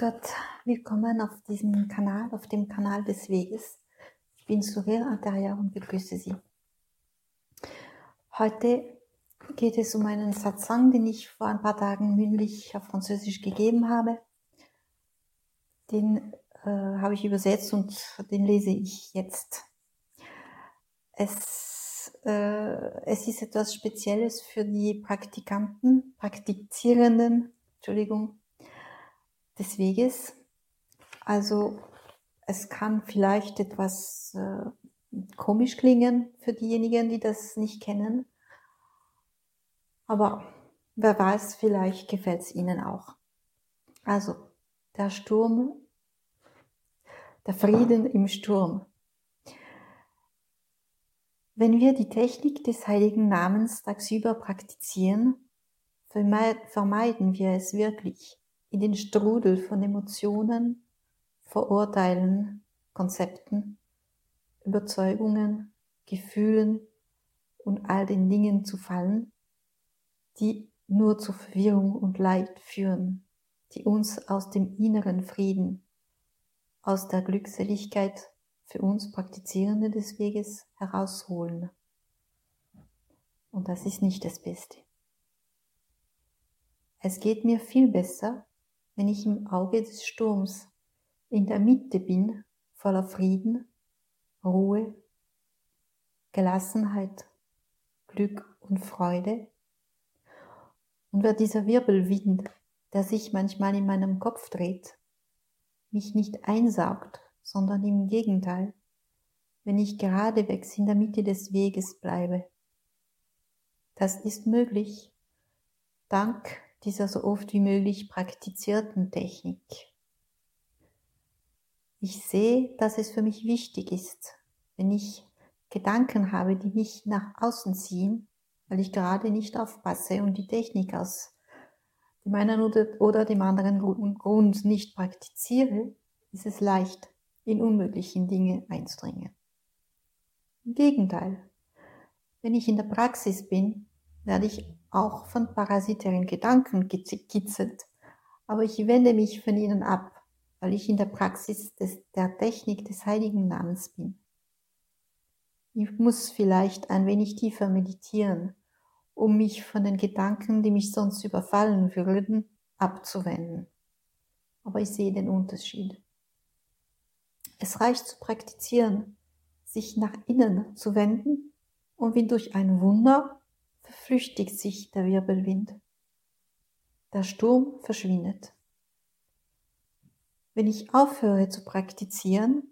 Gott, willkommen auf diesem Kanal, auf dem Kanal des Weges. Ich bin Surya Antaria und begrüße Sie. Heute geht es um einen Satsang, den ich vor ein paar Tagen mündlich auf Französisch gegeben habe. Den äh, habe ich übersetzt und den lese ich jetzt. Es, äh, es ist etwas Spezielles für die Praktikanten, Praktizierenden, Entschuldigung, des Weges. Also es kann vielleicht etwas äh, komisch klingen für diejenigen, die das nicht kennen. Aber wer weiß, vielleicht gefällt es ihnen auch. Also der Sturm, der Frieden im Sturm. Wenn wir die Technik des heiligen Namens tagsüber praktizieren, vermeiden wir es wirklich, in den Strudel von Emotionen, Vorurteilen, Konzepten, Überzeugungen, Gefühlen und all den Dingen zu fallen, die nur zu Verwirrung und Leid führen, die uns aus dem inneren Frieden, aus der Glückseligkeit für uns Praktizierende des Weges herausholen. Und das ist nicht das Beste. Es geht mir viel besser, wenn ich im Auge des Sturms in der Mitte bin, voller Frieden, Ruhe, Gelassenheit, Glück und Freude. Und wer dieser Wirbelwind, der sich manchmal in meinem Kopf dreht, mich nicht einsaugt, sondern im Gegenteil, wenn ich geradewegs in der Mitte des Weges bleibe. Das ist möglich, dank dieser so oft wie möglich praktizierten Technik. Ich sehe, dass es für mich wichtig ist, wenn ich Gedanken habe, die mich nach außen ziehen, weil ich gerade nicht aufpasse und die Technik aus dem einen oder dem anderen Grund nicht praktiziere, ist es leicht, in unmöglichen Dinge einzudringen. Im Gegenteil, wenn ich in der Praxis bin, werde ich auch von parasitären Gedanken gekitzelt, aber ich wende mich von ihnen ab, weil ich in der Praxis des, der Technik des heiligen Namens bin. Ich muss vielleicht ein wenig tiefer meditieren, um mich von den Gedanken, die mich sonst überfallen würden, abzuwenden. Aber ich sehe den Unterschied. Es reicht zu praktizieren, sich nach innen zu wenden und wie durch ein Wunder verflüchtigt sich der Wirbelwind. Der Sturm verschwindet. Wenn ich aufhöre zu praktizieren,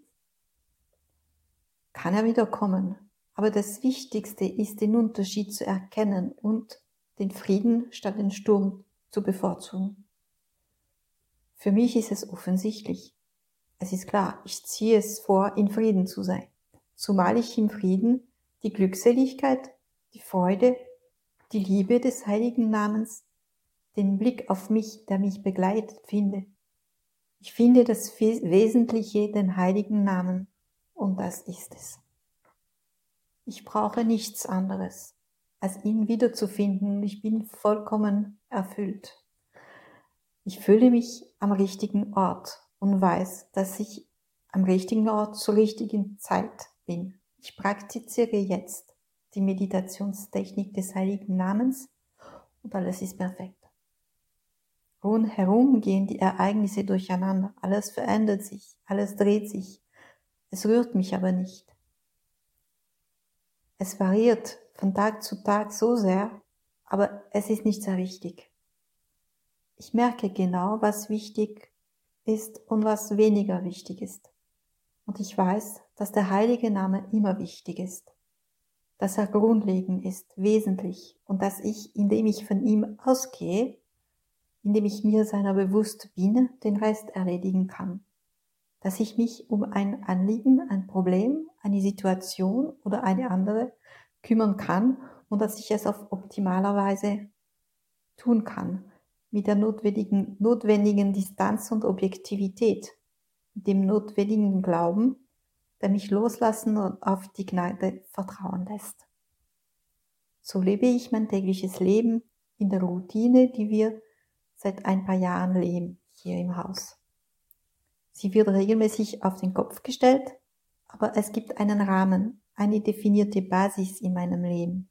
kann er wieder kommen. Aber das Wichtigste ist, den Unterschied zu erkennen und den Frieden statt den Sturm zu bevorzugen. Für mich ist es offensichtlich. Es ist klar, ich ziehe es vor, in Frieden zu sein. Zumal ich im Frieden die Glückseligkeit, die Freude die Liebe des heiligen Namens, den Blick auf mich, der mich begleitet, finde. Ich finde das Wesentliche, den heiligen Namen, und das ist es. Ich brauche nichts anderes, als ihn wiederzufinden, ich bin vollkommen erfüllt. Ich fühle mich am richtigen Ort und weiß, dass ich am richtigen Ort zur richtigen Zeit bin. Ich praktiziere jetzt die Meditationstechnik des heiligen Namens und alles ist perfekt. Rundherum gehen die Ereignisse durcheinander, alles verändert sich, alles dreht sich, es rührt mich aber nicht. Es variiert von Tag zu Tag so sehr, aber es ist nicht sehr wichtig. Ich merke genau, was wichtig ist und was weniger wichtig ist. Und ich weiß, dass der heilige Name immer wichtig ist dass er grundlegend ist, wesentlich. Und dass ich, indem ich von ihm ausgehe, indem ich mir seiner bewusst bin, den Rest erledigen kann. Dass ich mich um ein Anliegen, ein Problem, eine Situation oder eine andere kümmern kann und dass ich es auf optimaler Weise tun kann, mit der notwendigen, notwendigen Distanz und Objektivität, mit dem notwendigen Glauben, der mich loslassen und auf die Gnade vertrauen lässt. So lebe ich mein tägliches Leben in der Routine, die wir seit ein paar Jahren leben hier im Haus. Sie wird regelmäßig auf den Kopf gestellt, aber es gibt einen Rahmen, eine definierte Basis in meinem Leben,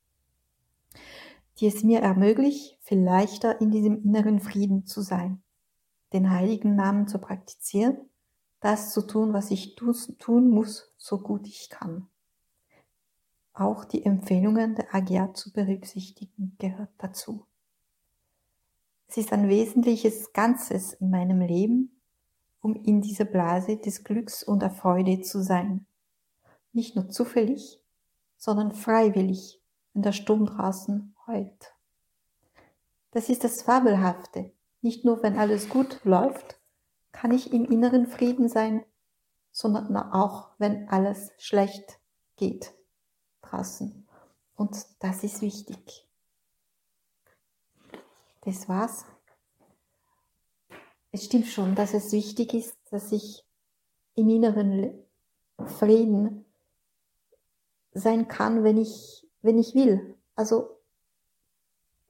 die es mir ermöglicht, viel leichter in diesem inneren Frieden zu sein, den heiligen Namen zu praktizieren, das zu tun, was ich tun muss, so gut ich kann. Auch die Empfehlungen der Agia zu berücksichtigen gehört dazu. Es ist ein wesentliches Ganzes in meinem Leben, um in dieser Blase des Glücks und der Freude zu sein. Nicht nur zufällig, sondern freiwillig, wenn der Sturm draußen heult. Das ist das Fabelhafte. Nicht nur, wenn alles gut läuft, kann ich im inneren Frieden sein, sondern auch, wenn alles schlecht geht draußen. Und das ist wichtig. Das war's. Es stimmt schon, dass es wichtig ist, dass ich im inneren Frieden sein kann, wenn ich, wenn ich will. Also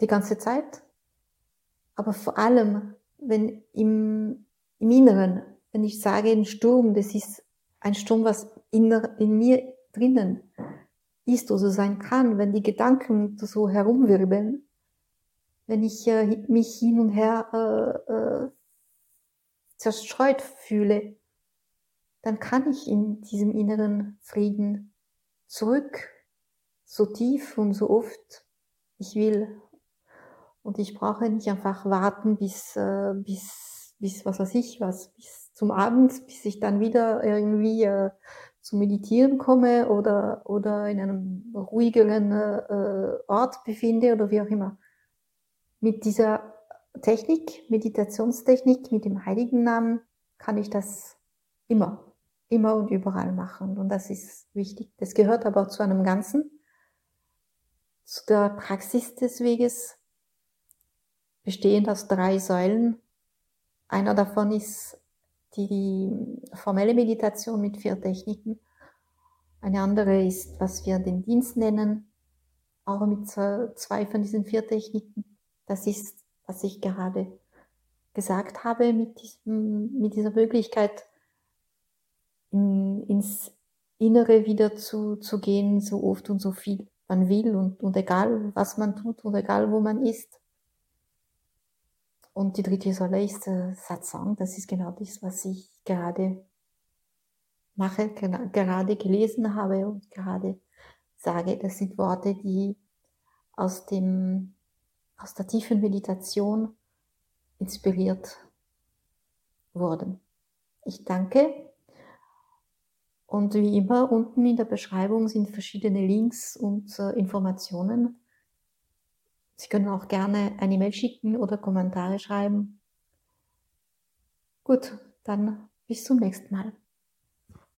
die ganze Zeit. Aber vor allem, wenn im, im Inneren, wenn ich sage, ein Sturm, das ist ein Sturm, was in, in mir drinnen ist oder sein kann, wenn die Gedanken so herumwirbeln, wenn ich äh, mich hin und her äh, äh, zerstreut fühle, dann kann ich in diesem inneren Frieden zurück, so tief und so oft ich will. Und ich brauche nicht einfach warten bis, äh, bis, bis was weiß ich was, bis zum Abend, bis ich dann wieder irgendwie äh, zum Meditieren komme oder, oder in einem ruhigeren äh, Ort befinde oder wie auch immer. Mit dieser Technik, Meditationstechnik, mit dem heiligen Namen kann ich das immer, immer und überall machen. Und das ist wichtig. Das gehört aber zu einem Ganzen, zu der Praxis des Weges, bestehend aus drei Säulen. Einer davon ist die formelle Meditation mit vier Techniken. Eine andere ist, was wir den Dienst nennen, auch mit zwei von diesen vier Techniken. Das ist, was ich gerade gesagt habe, mit, diesem, mit dieser Möglichkeit, in, ins Innere wieder zu, zu gehen, so oft und so viel man will und, und egal, was man tut und egal, wo man ist. Und die dritte Säule ist äh, Satsang. Das ist genau das, was ich gerade mache, gerade gelesen habe und gerade sage. Das sind Worte, die aus dem, aus der tiefen Meditation inspiriert wurden. Ich danke. Und wie immer, unten in der Beschreibung sind verschiedene Links und äh, Informationen Sie können auch gerne eine E-Mail schicken oder Kommentare schreiben. Gut, dann bis zum nächsten Mal.